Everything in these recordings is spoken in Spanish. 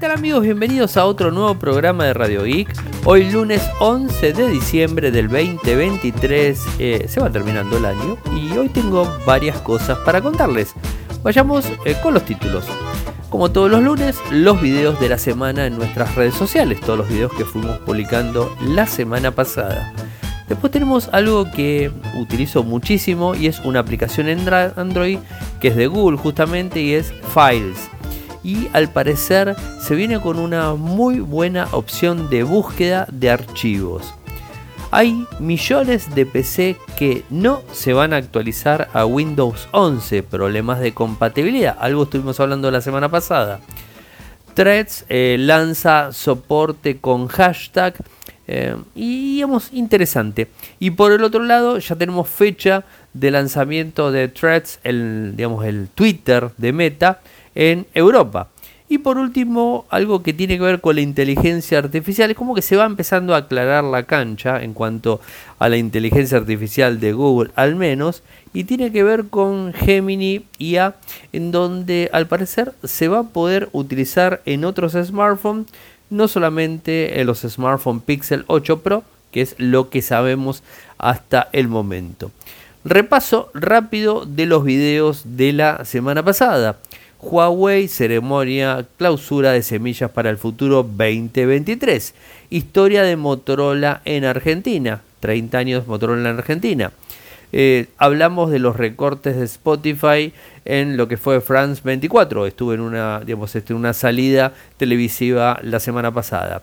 tal amigos? Bienvenidos a otro nuevo programa de Radio Geek. Hoy lunes 11 de diciembre del 2023 eh, se va terminando el año y hoy tengo varias cosas para contarles. Vayamos eh, con los títulos. Como todos los lunes, los videos de la semana en nuestras redes sociales, todos los videos que fuimos publicando la semana pasada. Después tenemos algo que utilizo muchísimo y es una aplicación en Android que es de Google justamente y es Files y al parecer se viene con una muy buena opción de búsqueda de archivos. Hay millones de PC que no se van a actualizar a Windows 11, problemas de compatibilidad, algo estuvimos hablando la semana pasada. Threads eh, lanza soporte con hashtag eh, y digamos interesante. Y por el otro lado ya tenemos fecha de lanzamiento de Threads, el, digamos, el Twitter de Meta en Europa. Y por último, algo que tiene que ver con la inteligencia artificial, es como que se va empezando a aclarar la cancha en cuanto a la inteligencia artificial de Google al menos, y tiene que ver con Gemini IA, en donde al parecer se va a poder utilizar en otros smartphones, no solamente en los smartphones Pixel 8 Pro, que es lo que sabemos hasta el momento. Repaso rápido de los videos de la semana pasada. Huawei, ceremonia clausura de semillas para el futuro 2023. Historia de Motorola en Argentina. 30 años Motorola en Argentina. Eh, hablamos de los recortes de Spotify en lo que fue France 24. Estuve en una, digamos, este, una salida televisiva la semana pasada.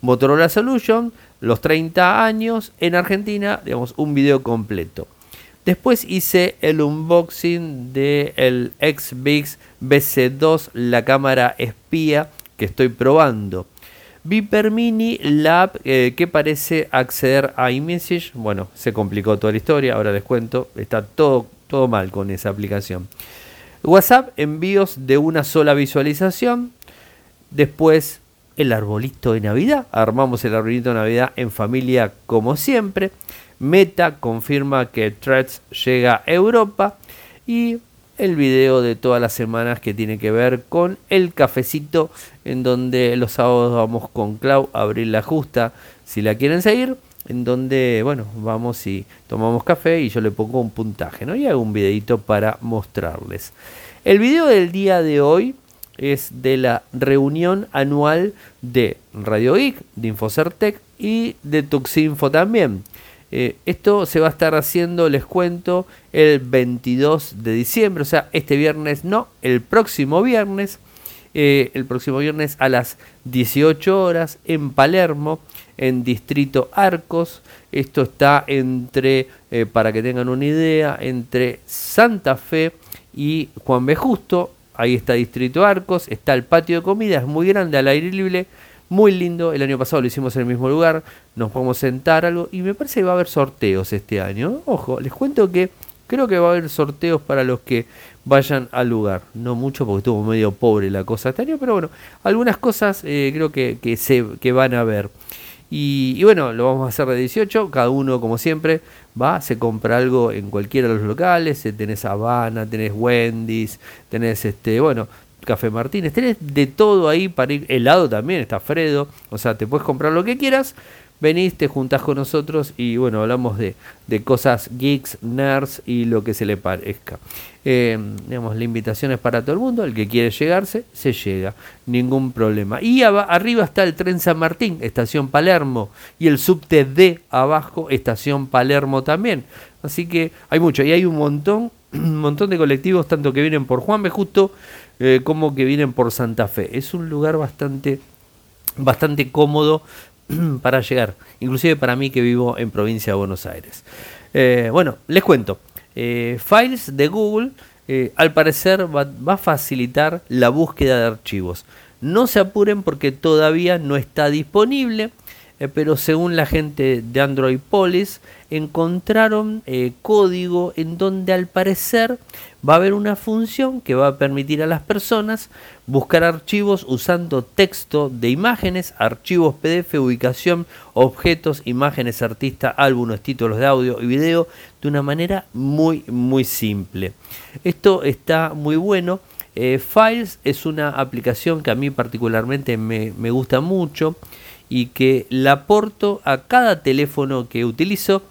Motorola Solution, los 30 años en Argentina, digamos, un video completo. Después hice el unboxing del el XBix BC2, la cámara espía que estoy probando. Viper Mini Lab eh, que parece acceder a iMessage. Bueno, se complicó toda la historia, ahora les cuento. Está todo, todo mal con esa aplicación. WhatsApp, envíos de una sola visualización. Después el arbolito de Navidad. Armamos el arbolito de Navidad en familia como siempre. Meta confirma que Threads llega a Europa y el video de todas las semanas que tiene que ver con el cafecito en donde los sábados vamos con Clau a abrir la justa si la quieren seguir en donde bueno vamos y tomamos café y yo le pongo un puntaje ¿no? y hago un videito para mostrarles el video del día de hoy es de la reunión anual de Radio Geek, de Infocertec y de Tuxinfo también eh, esto se va a estar haciendo, les cuento, el 22 de diciembre, o sea, este viernes no, el próximo viernes, eh, el próximo viernes a las 18 horas en Palermo, en Distrito Arcos. Esto está entre, eh, para que tengan una idea, entre Santa Fe y Juan B. Justo. Ahí está Distrito Arcos, está el patio de comida, es muy grande, al aire libre muy lindo. El año pasado lo hicimos en el mismo lugar. Nos podemos sentar algo. Y me parece que va a haber sorteos este año. Ojo, les cuento que creo que va a haber sorteos para los que vayan al lugar. No mucho porque estuvo medio pobre la cosa este año. Pero bueno, algunas cosas eh, creo que, que, se, que van a ver. Y, bueno, lo vamos a hacer de 18. Cada uno, como siempre, va, se compra algo en cualquiera de los locales. Eh, tenés Habana, tenés Wendy's, tenés este, bueno, Café Martínez, tenés de todo ahí para ir, helado también, está Fredo, o sea, te puedes comprar lo que quieras, venís, te juntás con nosotros y bueno, hablamos de, cosas geeks, nerds y lo que se le parezca. Eh, digamos, la invitación es para todo el mundo, el que quiere llegarse, se llega, ningún problema. Y arriba está el tren San Martín, estación Palermo, y el subte D abajo, estación Palermo también. Así que hay mucho, y hay un montón, un montón de colectivos, tanto que vienen por Juan B. Justo eh, como que vienen por Santa Fe. Es un lugar bastante, bastante cómodo para llegar, inclusive para mí que vivo en provincia de Buenos Aires. Eh, bueno, les cuento. Eh, Files de Google al parecer va, va, a facilitar la búsqueda de archivos. No se apuren porque todavía no está disponible. Eh, pero según la gente de Android Police encontraron eh, código en donde al parecer va a haber una función que va a permitir a las personas buscar archivos usando texto de imágenes, archivos PDF, ubicación, objetos, imágenes, artista, álbumes, títulos de audio y video de una manera muy muy simple. Esto está muy bueno Eh, Files es una aplicación que a mí particularmente me, me gusta mucho y que la aporto a cada teléfono que utilizo.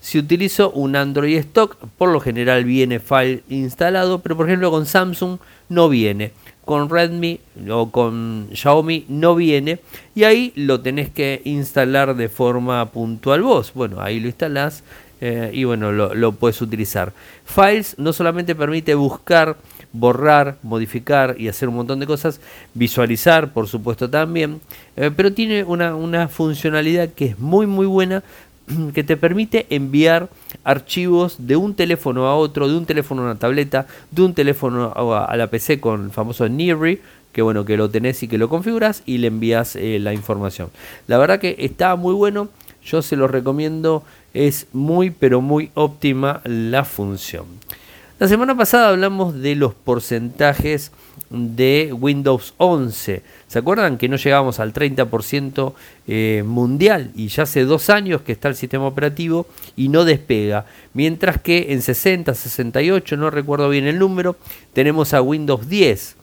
Si utilizo un Android stock, por lo general viene File instalado, pero por ejemplo con Samsung no viene con Redmi o con Xiaomi no viene y ahí lo tenés que instalar de forma puntual vos. Bueno, ahí lo instalás eh, y bueno, lo, puedes utilizar. Files no solamente permite buscar, borrar, modificar y hacer un montón de cosas, visualizar por supuesto también, eh, pero tiene una, una funcionalidad que es muy muy buena que te permite enviar archivos de un teléfono a otro, de un teléfono a una tableta, de un teléfono a, la PC con el famoso Neary, que bueno, que lo tenés y que lo configuras y le envías eh, la información. La verdad que está muy bueno, yo se lo recomiendo, es muy pero muy óptima la función. La semana pasada hablamos de los porcentajes de Windows 11. ¿Se acuerdan que no llegamos al 30% eh, mundial? Y ya hace dos años que está el sistema operativo y no despega. Mientras que en 60, 68, no recuerdo bien el número, tenemos a Windows 10.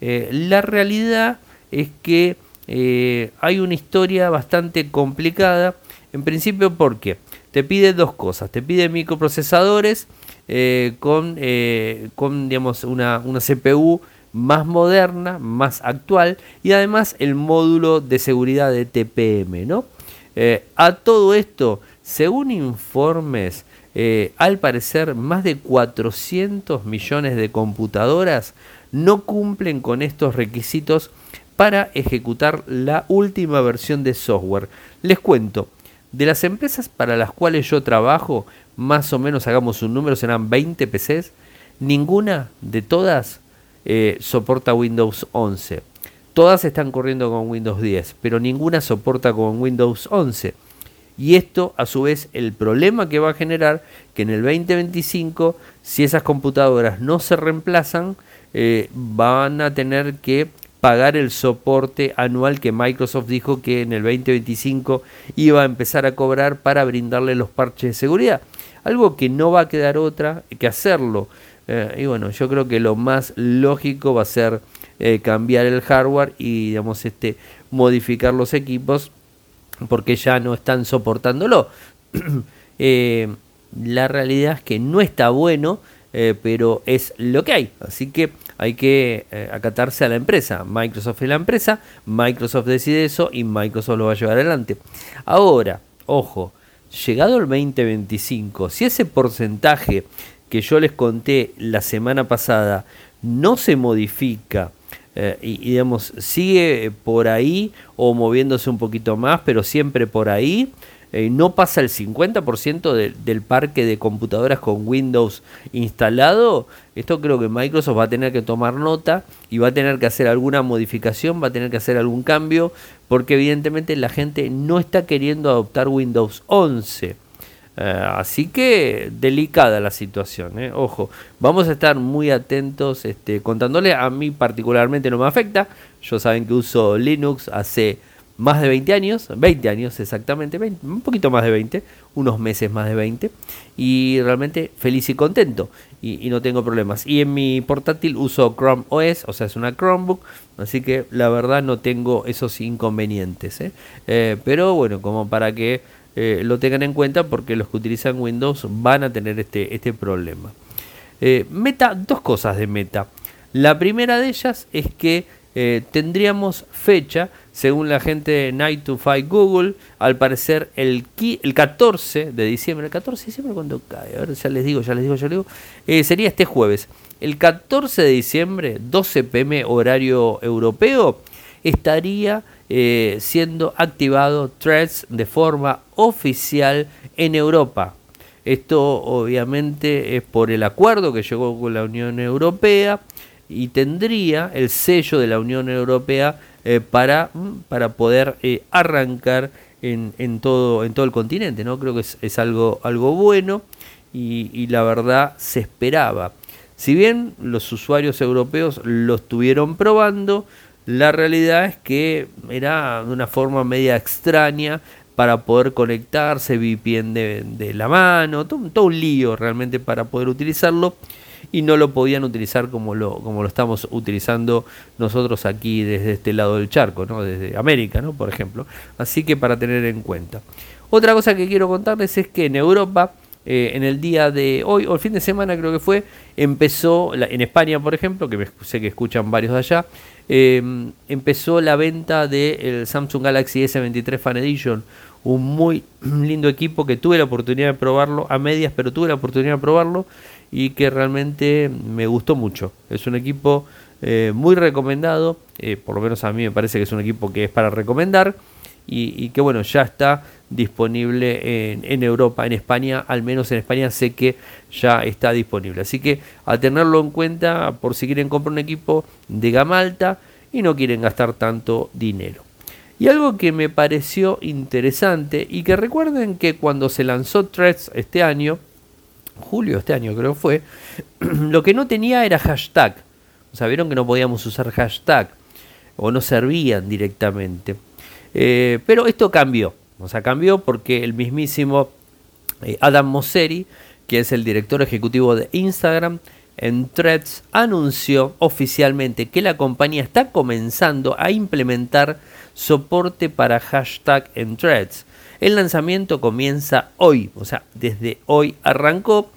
Eh, la realidad es que eh, hay una historia bastante complicada. En principio porque te pide dos cosas. Te pide microprocesadores con, con digamos, una, una CPU más moderna, más actual y además el módulo de seguridad de TPM. ¿no? Eh, a todo esto, según informes, eh, al parecer más de 400 millones de computadoras no cumplen con estos requisitos para ejecutar la última versión de software. Les cuento, de las empresas para las cuales yo trabajo, más o menos hagamos un número, serán 20 PCs, ninguna de todas eh, soporta Windows 11. Todas están corriendo con Windows 10, pero ninguna soporta con Windows 11. Y esto, a su vez, el problema que va a generar que en el 2025, si esas computadoras no se reemplazan, eh, van a tener que pagar el soporte anual que Microsoft dijo que en el 2025 iba a empezar a cobrar para brindarle los parches de seguridad. Algo que no va a quedar otra que hacerlo. Eh, y bueno, yo creo que lo más lógico va a ser eh, cambiar el hardware y digamos este modificar los equipos porque ya no están soportándolo. Eh, la realidad es que no está bueno, pero es lo que hay. Así que hay que acatarse a la empresa. Microsoft es la empresa, Microsoft decide eso y Microsoft lo va a llevar adelante. Ahora, ojo, llegado el 2025, si ese porcentaje que yo les conté la semana pasada no se modifica eh, y, digamos sigue por ahí o moviéndose un poquito más, pero siempre por ahí, eh, no pasa el 50% del parque de computadoras con Windows instalado, esto creo que Microsoft va a tener que tomar nota y va a tener que hacer alguna modificación, va a tener que hacer algún cambio, porque evidentemente la gente no está queriendo adoptar Windows 11. Eh, así que delicada la situación, eh. ojo, vamos a estar muy atentos este, contándole, a mí particularmente no me afecta, yo saben que uso Linux hace más de 20 años, 20 años exactamente, un poquito más de 20, unos meses más de 20, y realmente feliz y contento, y, no tengo problemas. Y en mi portátil uso Chrome OS, o sea, es una Chromebook, así que la verdad no tengo esos inconvenientes. Eh, pero bueno, como para que eh, lo tengan en cuenta porque los que utilizan Windows van a tener este, este problema. Eh, meta, dos cosas de Meta. La primera de ellas es que eh, tendríamos fecha, según la gente de Night to Fight Google, al parecer el, el 14 de diciembre, el 14 de diciembre cuando cae, a ver, ya les digo, ya les digo, ya les digo, sería este jueves. El 14 de diciembre, 12 pm horario europeo, estaría eh, siendo activado Threads de forma oficial en Europa. Esto obviamente es por el acuerdo que llegó con la Unión Europea y tendría el sello de la Unión Europea eh, para, mm, para poder eh, arrancar en, en, todo, en todo el continente. ¿no? Creo que es, algo, algo bueno y, la verdad se esperaba. Si bien los usuarios europeos lo estuvieron probando, la realidad es que era de una forma media extraña para poder conectarse, VPN de, de la mano, todo, un lío realmente para poder utilizarlo. Y no lo podían utilizar como lo, como lo estamos utilizando nosotros aquí desde este lado del charco, ¿no? desde América, ¿no? por ejemplo. Así que para tener en cuenta. Otra cosa que quiero contarles es que en Europa, eh, en el día de hoy, o el fin de semana creo que fue, empezó, en España por ejemplo, que sé que escuchan varios de allá, eh, empezó la venta del Samsung Galaxy S23 Fan Edition, un muy lindo equipo que tuve la oportunidad de probarlo a medias, pero tuve la oportunidad de probarlo y que realmente me gustó mucho. Es un equipo eh, muy recomendado, por lo menos a mí me parece que es un equipo que es para recomendar y, que bueno, ya está disponible en, Europa, en España, al menos en España sé que ya está disponible. Así que a tenerlo en cuenta por si quieren comprar un equipo de gama alta y no quieren gastar tanto dinero. Y algo que me pareció interesante y que recuerden que cuando se lanzó Threads este año, julio este año creo fue, lo que no tenía era hashtag. O sea, vieron que no podíamos usar hashtag o no servían directamente. Eh, pero esto cambió, o sea, cambió porque el mismísimo eh, Adam Mosseri, que es el director ejecutivo de Instagram, en Threads anunció oficialmente que la compañía está comenzando a implementar soporte para hashtag en Threads. El lanzamiento comienza hoy, o sea, desde hoy arrancó.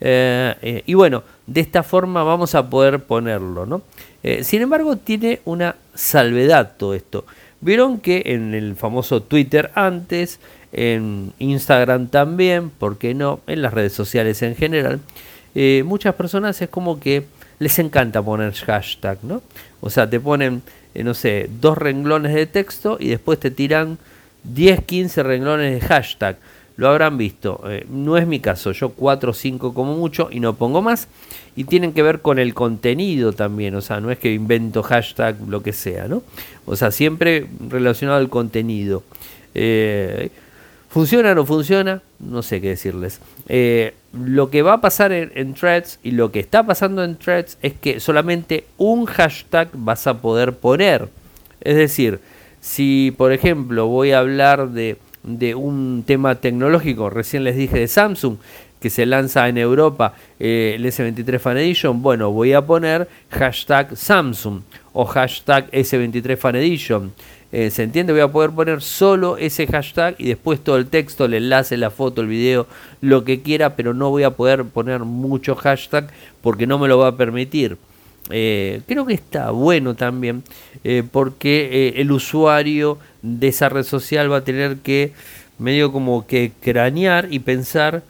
Eh, y bueno, de esta forma vamos a poder ponerlo, ¿no? sin embargo, tiene una salvedad todo esto. Vieron que en el famoso Twitter antes, en Instagram también, ¿por qué no? En las redes sociales en general, eh, muchas personas es como que les encanta poner hashtag, ¿no? O sea, te ponen, eh, no sé, dos renglones de texto y después te tiran 10, 15 renglones de hashtag lo habrán visto. Eh, no es mi caso, yo 4 o 5 como mucho y no pongo más. Y tienen que ver con el contenido también, o sea, no es que invento hashtag, lo que sea, ¿no? O sea, siempre relacionado al contenido. Eh, ¿Funciona o no funciona? No sé qué decirles. Eh, lo que va a pasar en, en, threads y lo que está pasando en threads es que solamente un hashtag vas a poder poner. Es decir, si por ejemplo voy a hablar de de un tema tecnológico, recién les dije de Samsung, que se lanza en Europa eh, el S23 Fan Edition, bueno, voy a poner hashtag Samsung o hashtag S23 Fan Edition. Eh, ¿Se entiende? Voy a poder poner solo ese hashtag y después todo el texto, el enlace, la foto, el video, lo que quiera, pero no voy a poder poner mucho hashtag porque no me lo va a permitir. Eh, creo que está bueno también eh, porque eh, el usuario de esa red social va a tener que medio como que cranear y pensar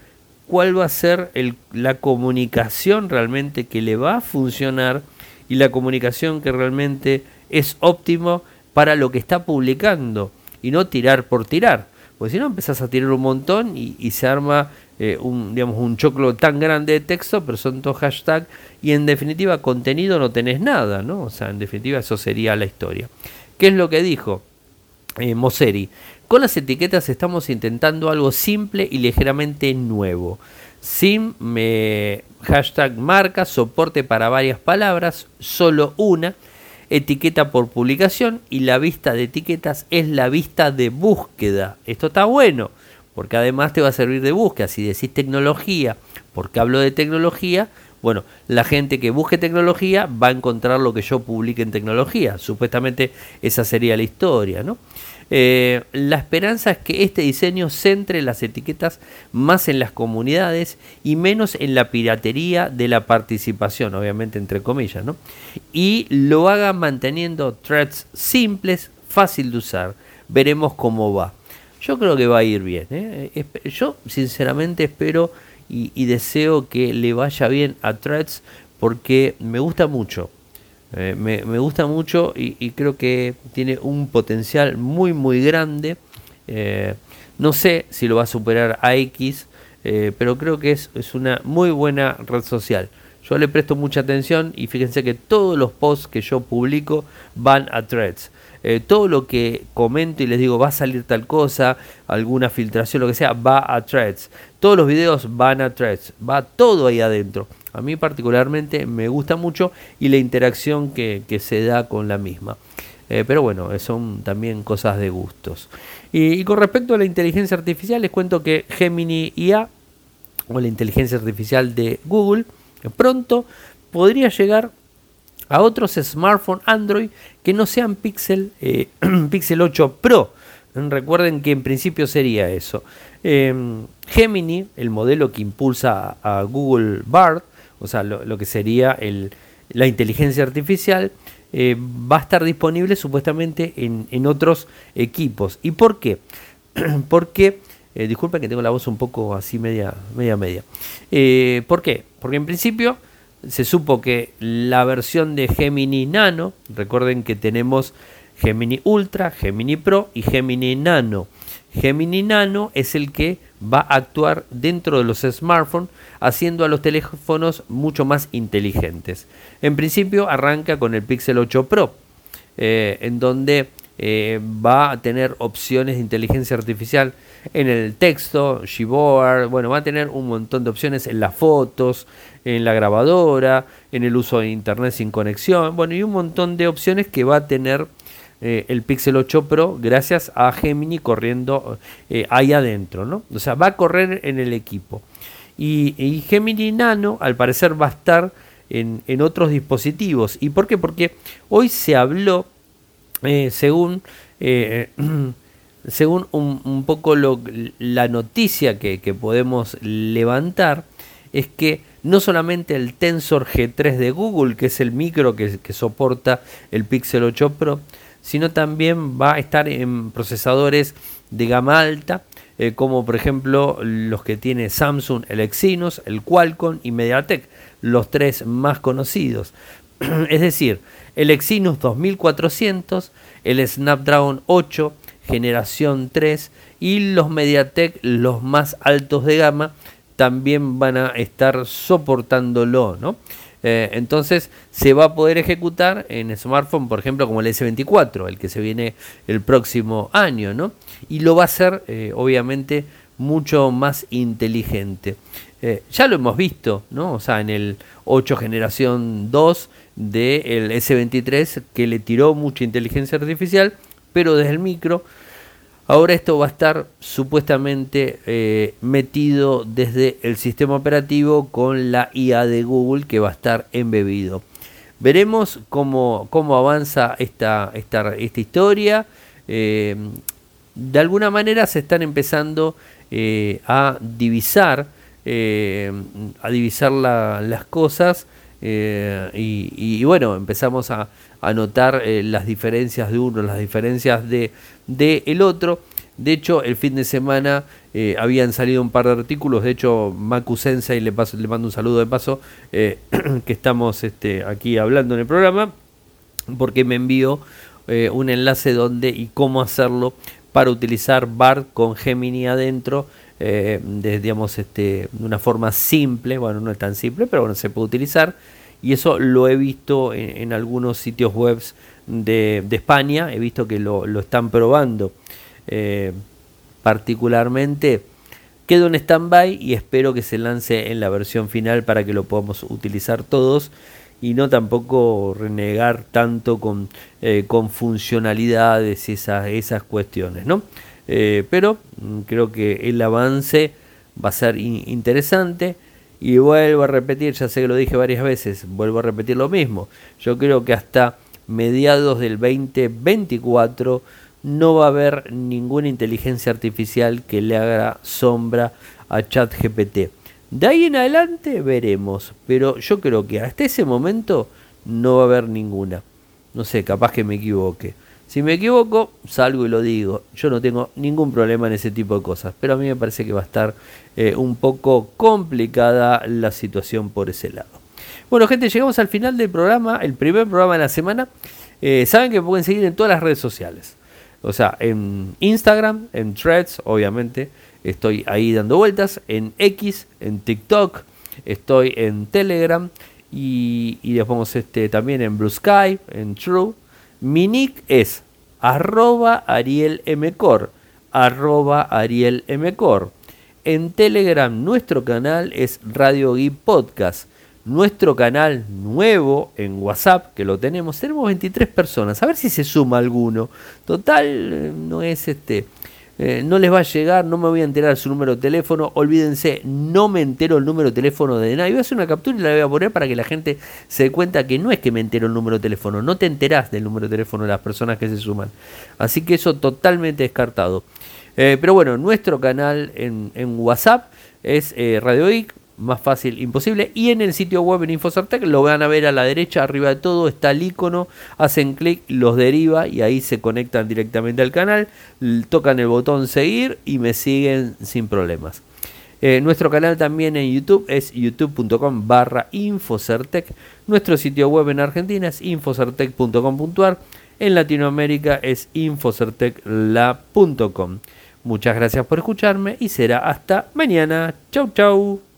cuál va a ser la comunicación realmente que le va a funcionar y la comunicación que realmente es óptimo para lo que está publicando y no tirar por tirar. Porque si no empezás a tirar un montón y se arma eh, un, digamos, un choclo tan grande de texto, pero son todos hashtags, y en definitiva contenido no tenés nada, ¿no? O sea, en definitiva eso sería la historia. ¿Qué es lo que dijo eh, Moseri? Con las etiquetas estamos intentando algo simple y ligeramente nuevo. Sim, me, hashtag marca, soporte para varias palabras, solo una, etiqueta por publicación y la vista de etiquetas es la vista de búsqueda. Esto está bueno porque además te va a servir de búsqueda. Si decís tecnología, porque hablo de tecnología, bueno, la gente que busque tecnología va a encontrar lo que yo publique en tecnología. Supuestamente esa sería la historia, ¿no? Eh, la esperanza es que este diseño centre las etiquetas más en las comunidades y menos en la piratería de la participación, obviamente entre comillas, ¿no? Y lo haga manteniendo threads simples, fácil de usar. Veremos cómo va. Yo creo que va a ir bien. ¿eh? Yo sinceramente espero y, deseo que le vaya bien a Threads porque me gusta mucho. Eh, me, gusta mucho y, creo que tiene un potencial muy muy grande. Eh, no sé si lo va a superar a X, pero creo que es, es una muy buena red social. Yo le presto mucha atención y fíjense que todos los posts que yo publico van a threads. Eh, todo lo que comento y les digo va a salir tal cosa, alguna filtración, lo que sea, va a threads. Todos los videos van a threads, va todo ahí adentro. A mí particularmente me gusta mucho y la interacción que, se da con la misma. Eh, pero bueno, son también cosas de gustos. Y, con respecto a la inteligencia artificial, les cuento que Gemini IA, o la inteligencia artificial de Google, Pronto podría llegar a otros smartphones Android que no sean Pixel, eh, Pixel 8 Pro. Recuerden que en principio sería eso. Em, Gemini, el modelo que impulsa a, Google Bard, o sea, lo, que sería la inteligencia artificial, eh, va a estar disponible supuestamente en, otros equipos. ¿Y por qué? Porque, eh, disculpen que tengo la voz un poco así media, media, media. ¿Por qué? Porque en principio se supo que la versión de Gemini Nano, recuerden que tenemos Gemini Ultra, Gemini Pro y Gemini Nano. Gemini Nano es el que va a actuar dentro de los smartphones, haciendo a los teléfonos mucho más inteligentes. En principio arranca con el Pixel 8 Pro, eh, en donde eh, va a tener opciones de inteligencia artificial en el texto, Gboard, bueno, va a tener un montón de opciones en las fotos, en la grabadora, en el uso de internet sin conexión, bueno, y un montón de opciones que va a tener eh, el Pixel 8 Pro gracias a Gemini corriendo eh, ahí adentro, ¿no? O sea, va a correr en el equipo. Y, Gemini Nano al parecer va a estar en, otros dispositivos. ¿Y por qué? Porque hoy se habló, eh, según según un, poco la noticia que, podemos levantar, es que no solamente el Tensor G3 de Google, que es el micro que, soporta el Pixel 8 Pro, sino también va a estar en procesadores de gama alta, eh, como por ejemplo los que tiene Samsung, el Exynos, el Qualcomm y MediaTek, los tres más conocidos. es decir, el Exynos 2400, el Snapdragon 8, generación 3 y los MediaTek, los más altos de gama, también van a estar soportándolo, ¿no? Eh, entonces se va a poder ejecutar en smartphone, por ejemplo, como el S24, el que se viene el próximo año, ¿no? Y lo va a hacer, eh, obviamente, mucho más inteligente. Eh, ya lo hemos visto, ¿no? O sea, en el 8 generación 2 del S23 que le tiró mucha inteligencia artificial, pero desde el micro Ahora esto va a estar supuestamente eh, metido desde el sistema operativo con la IA de Google que va a estar embebido. Veremos cómo, cómo avanza esta, esta, esta historia. Eh, de alguna manera se están empezando eh, a divisar, a divisar las cosas y, bueno, empezamos a, a notar las diferencias de uno, las diferencias de, de el otro. De hecho, el fin de semana eh, habían salido un par de artículos. De hecho, Maku Sensei, le, paso, le mando un saludo de paso, eh, que estamos este, aquí hablando en el programa, porque me envió eh, un enlace donde y cómo hacerlo para utilizar BART con Gemini adentro, de, digamos, este, de una forma simple. Bueno, no es tan simple, pero bueno, se puede utilizar. Y eso lo he visto en, algunos sitios web de, España, he visto que lo, lo están probando. Eh, particularmente quedo en stand-by y espero que se lance en la versión final para que lo podamos utilizar todos y no tampoco renegar tanto con, eh, con funcionalidades esas, esas cuestiones, ¿no? Eh, pero mm, creo que el avance va a ser interesante y vuelvo a repetir, ya sé que lo dije varias veces, vuelvo a repetir lo mismo. Yo creo que hasta mediados del 2024 no va a haber ninguna inteligencia artificial que le haga sombra a ChatGPT. De ahí en adelante veremos, pero yo creo que hasta ese momento no va a haber ninguna. No sé, capaz que me equivoque. Si me equivoco, salgo y lo digo. Yo no tengo ningún problema en ese tipo de cosas, pero a mí me parece que va a estar eh, un poco complicada la situación por ese lado. Bueno, gente, llegamos al final del programa, el primer programa de la semana. Eh, saben que me pueden seguir en todas las redes sociales. O sea, en Instagram, en Threads, obviamente, estoy ahí dando vueltas, en X, en TikTok, estoy en Telegram y, y después este, también en Blue Sky, en True. Mi nick es arroba arielmcor, arroba arielmcor. En Telegram nuestro canal es Radio Geek Podcast nuestro canal nuevo en WhatsApp, que lo tenemos, tenemos 23 personas, a ver si se suma alguno. Total, eh, no es este eh, no les va a llegar, no me voy a enterar su número de teléfono, olvídense, no me entero el número de teléfono de nadie. Voy a hacer una captura y la voy a poner para que la gente se dé cuenta que no es que me entero el número de teléfono, no te enterás del número de teléfono de las personas que se suman. Así que eso totalmente descartado. Eh, pero bueno, nuestro canal en, WhatsApp es eh, Radio más fácil imposible. Y en el sitio web en Infocertec lo van a ver a la derecha, arriba de todo está el icono, hacen clic, los deriva y ahí se conectan directamente al canal, tocan el botón seguir y me siguen sin problemas. Eh, nuestro canal también en YouTube es youtube.com barra Infocertec. Nuestro sitio web en Argentina es infocertec.com.ar. En Latinoamérica es infocertecla.com. Muchas gracias por escucharme y será hasta mañana. Chau, chau.